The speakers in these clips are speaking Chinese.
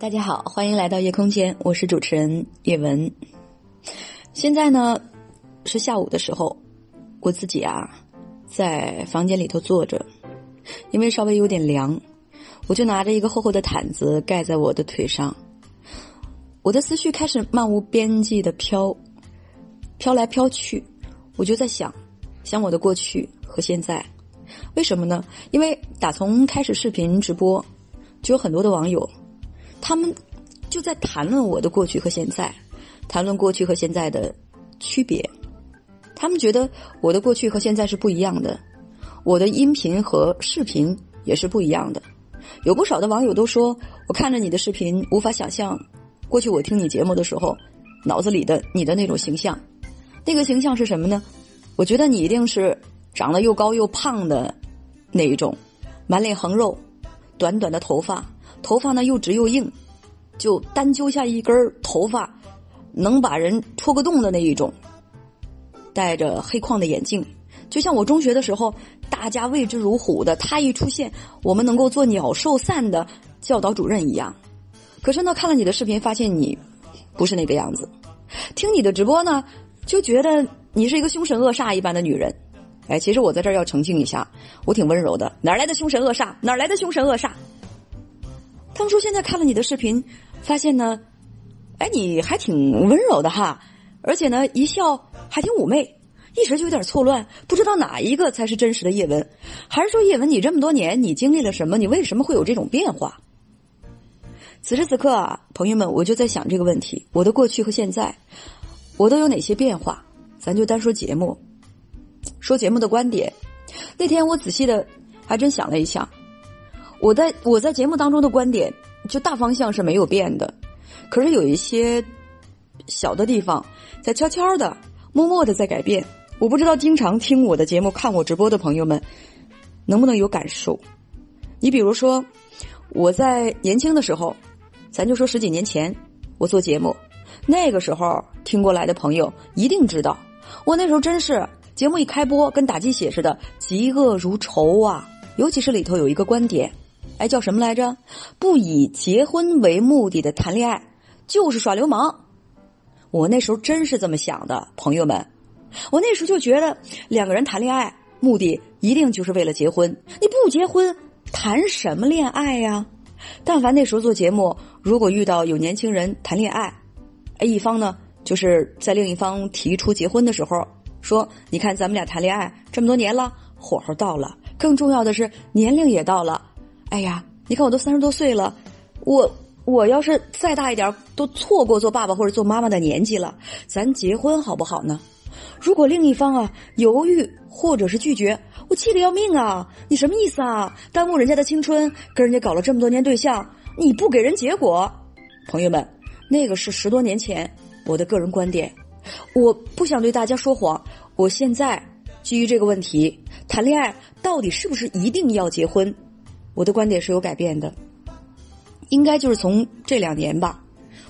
大家好，欢迎来到夜空间，我是主持人叶文。现在呢是下午的时候，我自己啊在房间里头坐着，因为稍微有点凉，我就拿着一个厚厚的毯子盖在我的腿上。我的思绪开始漫无边际的飘，飘来飘去，我就在想，想我的过去和现在。为什么呢？因为打从开始视频直播，就有很多的网友。他们就在谈论我的过去和现在，谈论过去和现在的区别。他们觉得我的过去和现在是不一样的，我的音频和视频也是不一样的。有不少的网友都说，我看着你的视频，无法想象过去我听你节目的时候，脑子里的你的那种形象。那个形象是什么呢？我觉得你一定是长得又高又胖的那一种，满脸横肉，短短的头发。头发呢又直又硬，就单揪下一根头发，能把人戳个洞的那一种。戴着黑框的眼镜，就像我中学的时候，大家畏之如虎的他一出现，我们能够做鸟兽散的教导主任一样。可是呢，看了你的视频，发现你不是那个样子。听你的直播呢，就觉得你是一个凶神恶煞一般的女人。哎，其实我在这儿要澄清一下，我挺温柔的，哪来的凶神恶煞？哪来的凶神恶煞？当初现在看了你的视频，发现呢，哎，你还挺温柔的哈，而且呢，一笑还挺妩媚，一时就有点错乱，不知道哪一个才是真实的叶文，还是说叶文，你这么多年你经历了什么？你为什么会有这种变化？此时此刻啊，朋友们，我就在想这个问题：我的过去和现在，我都有哪些变化？咱就单说节目，说节目的观点。那天我仔细的还真想了一想。我在我在节目当中的观点，就大方向是没有变的，可是有一些小的地方在悄悄的、默默的在改变。我不知道经常听我的节目、看我直播的朋友们能不能有感受。你比如说，我在年轻的时候，咱就说十几年前，我做节目，那个时候听过来的朋友一定知道，我那时候真是节目一开播，跟打鸡血似的，嫉恶如仇啊！尤其是里头有一个观点。哎，叫什么来着？不以结婚为目的的谈恋爱就是耍流氓。我那时候真是这么想的，朋友们。我那时候就觉得两个人谈恋爱目的一定就是为了结婚，你不结婚谈什么恋爱呀？但凡那时候做节目，如果遇到有年轻人谈恋爱，哎，一方呢就是在另一方提出结婚的时候说：“你看咱们俩谈恋爱这么多年了，火候到了，更重要的是年龄也到了。”哎呀，你看我都三十多岁了，我我要是再大一点，都错过做爸爸或者做妈妈的年纪了，咱结婚好不好呢？如果另一方啊犹豫或者是拒绝，我气得要命啊！你什么意思啊？耽误人家的青春，跟人家搞了这么多年对象，你不给人结果？朋友们，那个是十多年前我的个人观点，我不想对大家说谎。我现在基于这个问题，谈恋爱到底是不是一定要结婚？我的观点是有改变的，应该就是从这两年吧。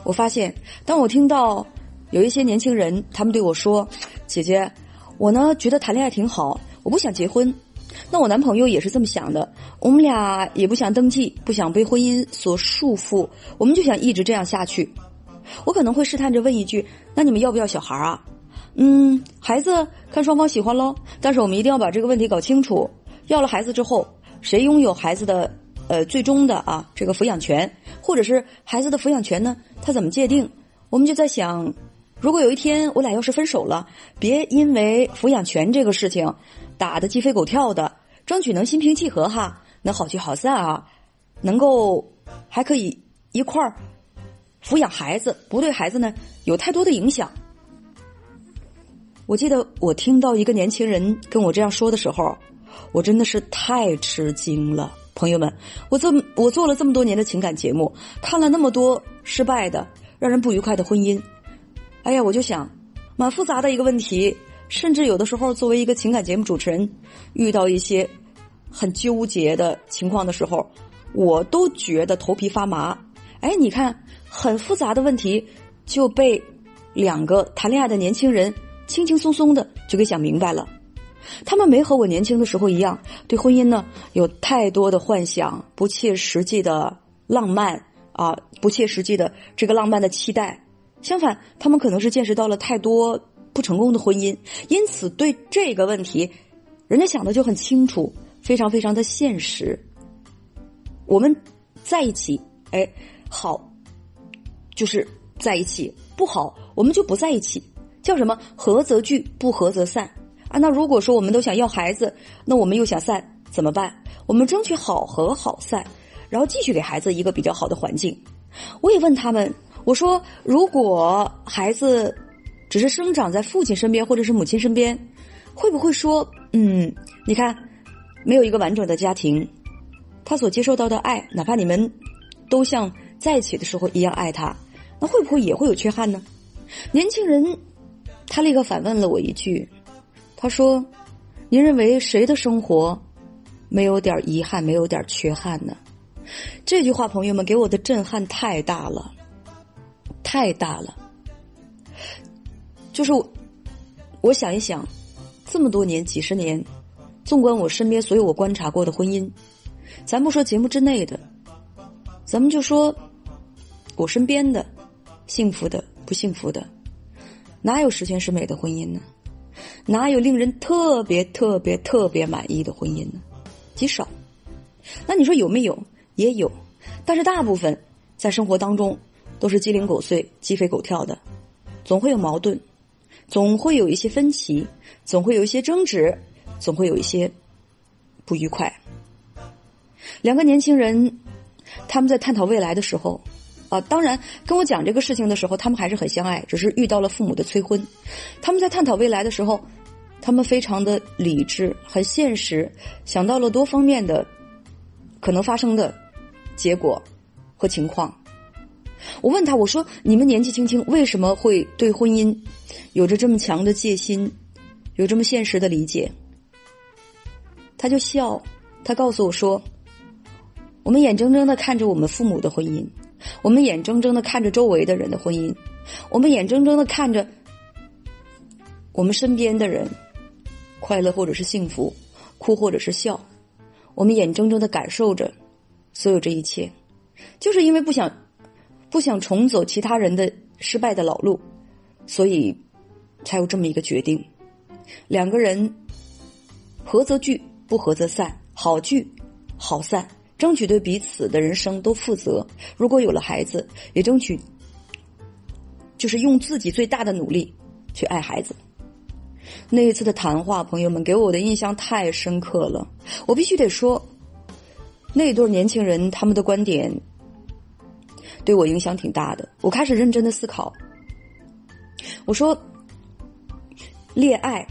我发现，当我听到有一些年轻人，他们对我说：“姐姐，我呢觉得谈恋爱挺好，我不想结婚。”那我男朋友也是这么想的，我们俩也不想登记，不想被婚姻所束缚，我们就想一直这样下去。我可能会试探着问一句：“那你们要不要小孩啊？”嗯，孩子看双方喜欢喽，但是我们一定要把这个问题搞清楚。要了孩子之后。谁拥有孩子的呃最终的啊这个抚养权，或者是孩子的抚养权呢？他怎么界定？我们就在想，如果有一天我俩要是分手了，别因为抚养权这个事情打得鸡飞狗跳的，争取能心平气和哈，能好聚好散啊，能够还可以一块儿抚养孩子，不对孩子呢有太多的影响。我记得我听到一个年轻人跟我这样说的时候。我真的是太吃惊了，朋友们，我这么我做了这么多年的情感节目，看了那么多失败的、让人不愉快的婚姻，哎呀，我就想，蛮复杂的一个问题，甚至有的时候作为一个情感节目主持人，遇到一些很纠结的情况的时候，我都觉得头皮发麻。哎，你看，很复杂的问题就被两个谈恋爱的年轻人轻轻松松的就给想明白了。他们没和我年轻的时候一样，对婚姻呢有太多的幻想、不切实际的浪漫啊不切实际的这个浪漫的期待。相反，他们可能是见识到了太多不成功的婚姻，因此对这个问题，人家想的就很清楚，非常非常的现实。我们在一起，哎，好，就是在一起；不好，我们就不在一起。叫什么？合则聚，不合则散啊！那如果说我们都想要孩子，那我们又想散，怎么办？我们争取好合好散，然后继续给孩子一个比较好的环境。我也问他们。我说，如果孩子只是生长在父亲身边或者是母亲身边，会不会说，嗯，你看，没有一个完整的家庭，他所接受到的爱，哪怕你们都像在一起的时候一样爱他，那会不会也会有缺憾呢？年轻人，他立刻反问了我一句，他说：“您认为谁的生活没有点遗憾，没有点缺憾呢？”这句话，朋友们给我的震撼太大了。太大了，就是我我想一想，这么多年、几十年，纵观我身边所有我观察过的婚姻，咱不说节目之内的，咱们就说我身边的幸福的、不幸福的，哪有十全十美的婚姻呢？哪有令人特别特别特别满意的婚姻呢？极少。那你说有没有？也有，但是大部分在生活当中。都是鸡零狗碎、鸡飞狗跳的，总会有矛盾，总会有一些分歧，总会有一些争执，总会有一些不愉快。两个年轻人，他们在探讨未来的时候，啊，当然跟我讲这个事情的时候，他们还是很相爱，只是遇到了父母的催婚。他们在探讨未来的时候，他们非常的理智、很现实，想到了多方面的可能发生的结果和情况。我问他：“我说你们年纪轻轻，为什么会对婚姻有着这么强的戒心，有这么现实的理解？”他就笑，他告诉我说：“我们眼睁睁的看着我们父母的婚姻，我们眼睁睁的看着周围的人的婚姻，我们眼睁睁的看着我们身边的人快乐或者是幸福，哭或者是笑，我们眼睁睁的感受着所有这一切，就是因为不想。”不想重走其他人的失败的老路，所以才有这么一个决定。两个人合则聚，不合则散，好聚好散，争取对彼此的人生都负责。如果有了孩子，也争取就是用自己最大的努力去爱孩子。那一次的谈话，朋友们给我的印象太深刻了。我必须得说，那对年轻人他们的观点。对我影响挺大的，我开始认真的思考。我说，恋爱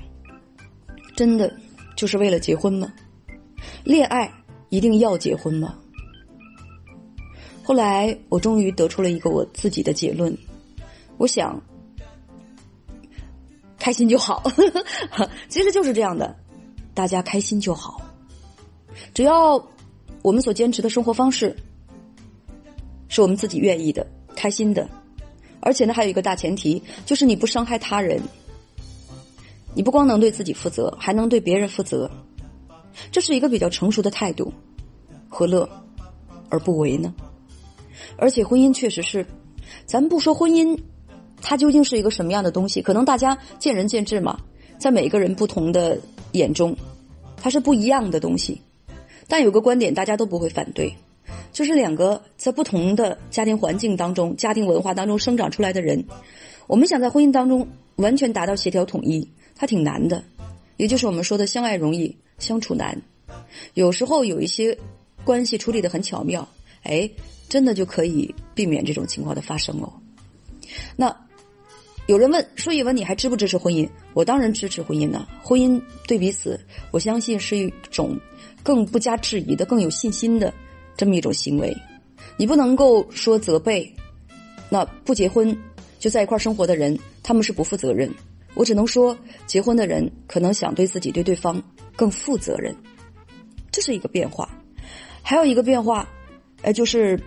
真的就是为了结婚吗？恋爱一定要结婚吗？后来我终于得出了一个我自己的结论，我想，开心就好，其实就是这样的，大家开心就好，只要我们所坚持的生活方式。是我们自己愿意的、开心的，而且呢，还有一个大前提，就是你不伤害他人。你不光能对自己负责，还能对别人负责，这是一个比较成熟的态度，何乐而不为呢？而且婚姻确实是，咱不说婚姻，它究竟是一个什么样的东西，可能大家见仁见智嘛，在每个人不同的眼中，它是不一样的东西，但有个观点大家都不会反对。就是两个在不同的家庭环境当中、家庭文化当中生长出来的人，我们想在婚姻当中完全达到协调统一，它挺难的。也就是我们说的相爱容易相处难。有时候有一些关系处理的很巧妙，哎，真的就可以避免这种情况的发生哦。那有人问说：“一文，你还支不支持婚姻？”我当然支持婚姻呢。婚姻对彼此，我相信是一种更不加质疑的、更有信心的。这么一种行为，你不能够说责备，那不结婚就在一块生活的人，他们是不负责任。我只能说，结婚的人可能想对自己、对对方更负责任，这是一个变化。还有一个变化，哎，就是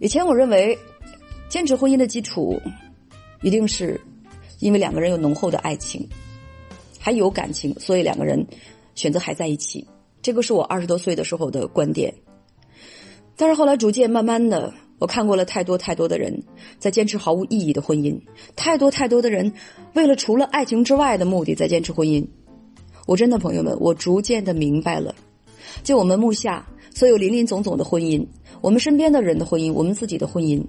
以前我认为，坚持婚姻的基础一定是因为两个人有浓厚的爱情，还有感情，所以两个人选择还在一起。这个是我二十多岁的时候的观点。但是后来逐渐慢慢的，我看过了太多太多的人在坚持毫无意义的婚姻，太多太多的人为了除了爱情之外的目的在坚持婚姻。我真的朋友们，我逐渐的明白了，就我们目下所有林林总总的婚姻，我们身边的人的婚姻，我们自己的婚姻，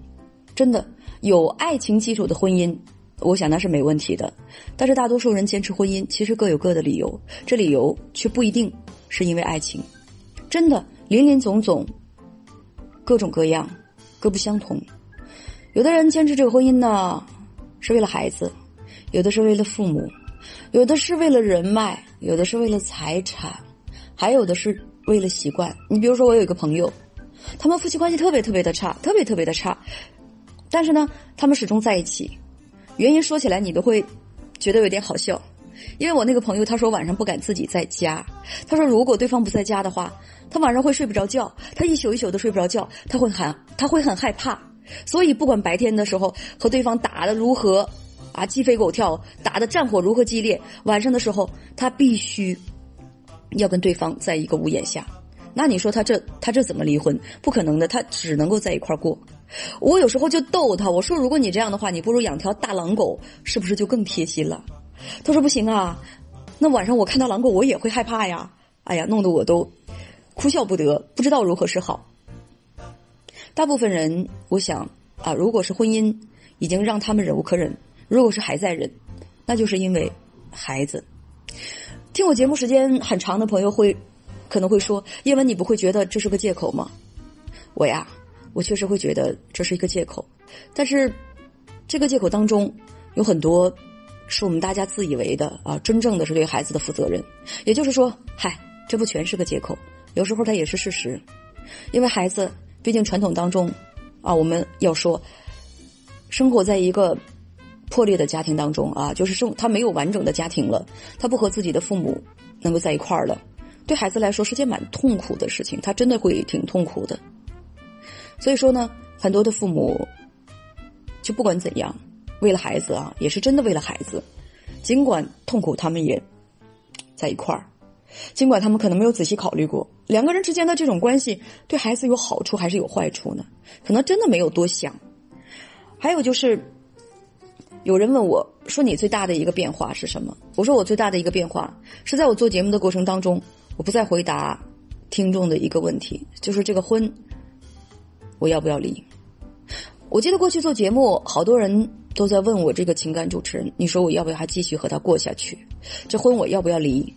真的有爱情基础的婚姻，我想那是没问题的。但是大多数人坚持婚姻，其实各有各的理由，这理由却不一定是因为爱情。真的林林总总，各种各样，各不相同。有的人坚持这个婚姻呢，是为了孩子；有的是为了父母；有的是为了人脉；有的是为了财产；还有的是为了习惯。你比如说，我有一个朋友，他们夫妻关系特别特别的差，特别特别的差，但是呢，他们始终在一起。原因说起来，你都会觉得有点好笑。因为我那个朋友他说晚上不敢自己在家，他说如果对方不在家的话，他晚上会睡不着觉，他一宿一宿的睡不着觉，他会很他会很害怕，所以不管白天的时候和对方打的如何啊鸡飞狗跳，打的战火如何激烈，晚上的时候他必须要跟对方在一个屋檐下。那你说他这他这怎么离婚？不可能的，他只能够在一块过。我有时候就逗他，我说如果你这样的话，你不如养条大狼狗，是不是就更贴心了？他说不行啊，那晚上我看到狼狗我也会害怕呀。哎呀，弄得我都哭笑不得，不知道如何是好。大部分人，我想啊，如果是婚姻已经让他们忍无可忍，如果是还在忍，那就是因为孩子。听我节目时间很长的朋友会可能会说，叶文，你不会觉得这是个借口吗？我呀，我确实会觉得这是一个借口，但是这个借口当中有很多。是我们大家自以为的啊，真正的是对孩子的负责任。也就是说，嗨，这不全是个借口，有时候它也是事实。因为孩子毕竟传统当中，啊，我们要说，生活在一个破裂的家庭当中啊，就是生他没有完整的家庭了，他不和自己的父母能够在一块儿了，对孩子来说是件蛮痛苦的事情，他真的会挺痛苦的。所以说呢，很多的父母就不管怎样。为了孩子啊，也是真的为了孩子，尽管痛苦，他们也在一块儿。尽管他们可能没有仔细考虑过两个人之间的这种关系对孩子有好处还是有坏处呢？可能真的没有多想。还有就是，有人问我说：“你最大的一个变化是什么？”我说：“我最大的一个变化是在我做节目的过程当中，我不再回答听众的一个问题，就是这个婚我要不要离？”我记得过去做节目，好多人。都在问我这个情感主持人，你说我要不要还继续和他过下去？这婚我要不要离？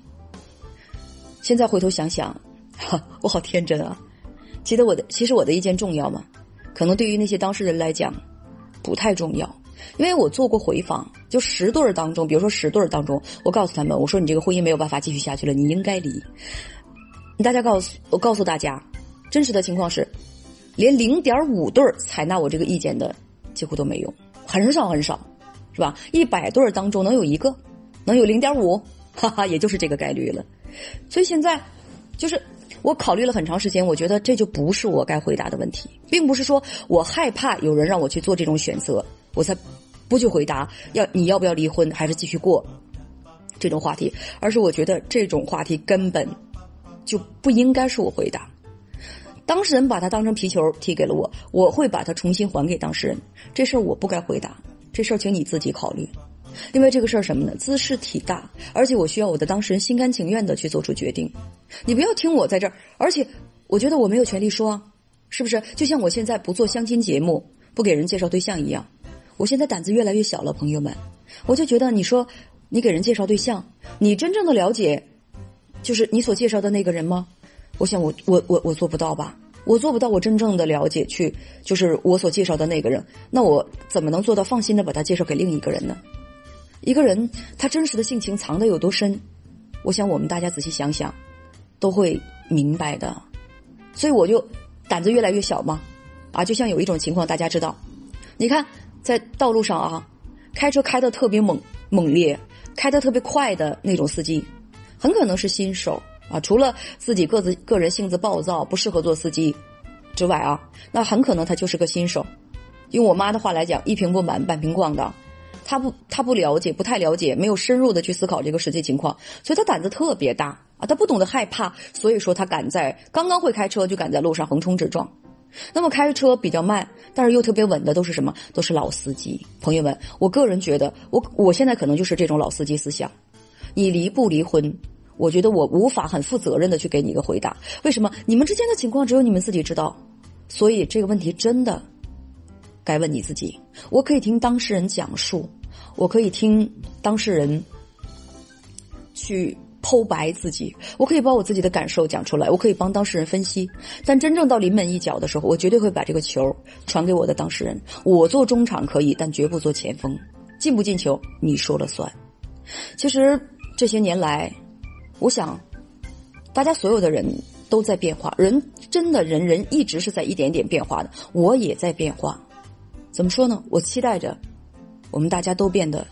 现在回头想想，哈，我好天真啊！记得我的，其实我的意见重要吗？可能对于那些当事人来讲，不太重要，因为我做过回访，就十对儿当中，比如说十对儿当中，我告诉他们，我说你这个婚姻没有办法继续下去了，你应该离。大家告诉我，告诉大家，真实的情况是，连零点五对儿采纳我这个意见的几乎都没有。很少很少，是吧？一百对儿当中能有一个，能有零点五，哈哈，也就是这个概率了。所以现在，就是我考虑了很长时间，我觉得这就不是我该回答的问题，并不是说我害怕有人让我去做这种选择，我才不去回答要你要不要离婚，还是继续过这种话题，而是我觉得这种话题根本就不应该是我回答。当事人把他当成皮球踢给了我，我会把它重新还给当事人。这事儿我不该回答，这事儿请你自己考虑。因为这个事儿什么呢？姿势体大，而且我需要我的当事人心甘情愿的去做出决定。你不要听我在这儿，而且我觉得我没有权利说，是不是？就像我现在不做相亲节目，不给人介绍对象一样，我现在胆子越来越小了，朋友们。我就觉得你说你给人介绍对象，你真正的了解，就是你所介绍的那个人吗？我想，我我我我做不到吧？我做不到，我真正的了解去，就是我所介绍的那个人，那我怎么能做到放心的把他介绍给另一个人呢？一个人他真实的性情藏得有多深，我想我们大家仔细想想，都会明白的。所以我就胆子越来越小嘛，啊，就像有一种情况大家知道，你看在道路上啊，开车开的特别猛猛烈，开的特别快的那种司机，很可能是新手。啊，除了自己个子个人性子暴躁不适合做司机之外啊，那很可能他就是个新手。用我妈的话来讲，一瓶不满半瓶逛的，他不他不了解，不太了解，没有深入的去思考这个实际情况，所以他胆子特别大啊，他不懂得害怕，所以说他敢在刚刚会开车就敢在路上横冲直撞。那么开车比较慢，但是又特别稳的都是什么？都是老司机。朋友们，我个人觉得，我我现在可能就是这种老司机思想。你离不离婚？我觉得我无法很负责任的去给你一个回答。为什么？你们之间的情况只有你们自己知道，所以这个问题真的该问你自己。我可以听当事人讲述，我可以听当事人去。剖白自己，我可以把我自己的感受讲出来，我可以帮当事人分析。但真正到临门一脚的时候，我绝对会把这个球传给我的当事人。我做中场可以，但绝不做前锋。进不进球，你说了算。其实这些年来，我想，大家所有的人都在变化，人真的人人一直是在一点点变化的。我也在变化。怎么说呢？我期待着我们大家都变得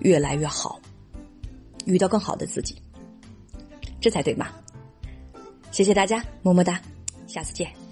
越来越好，遇到更好的自己。这才对嘛！谢谢大家，么么哒，下次见。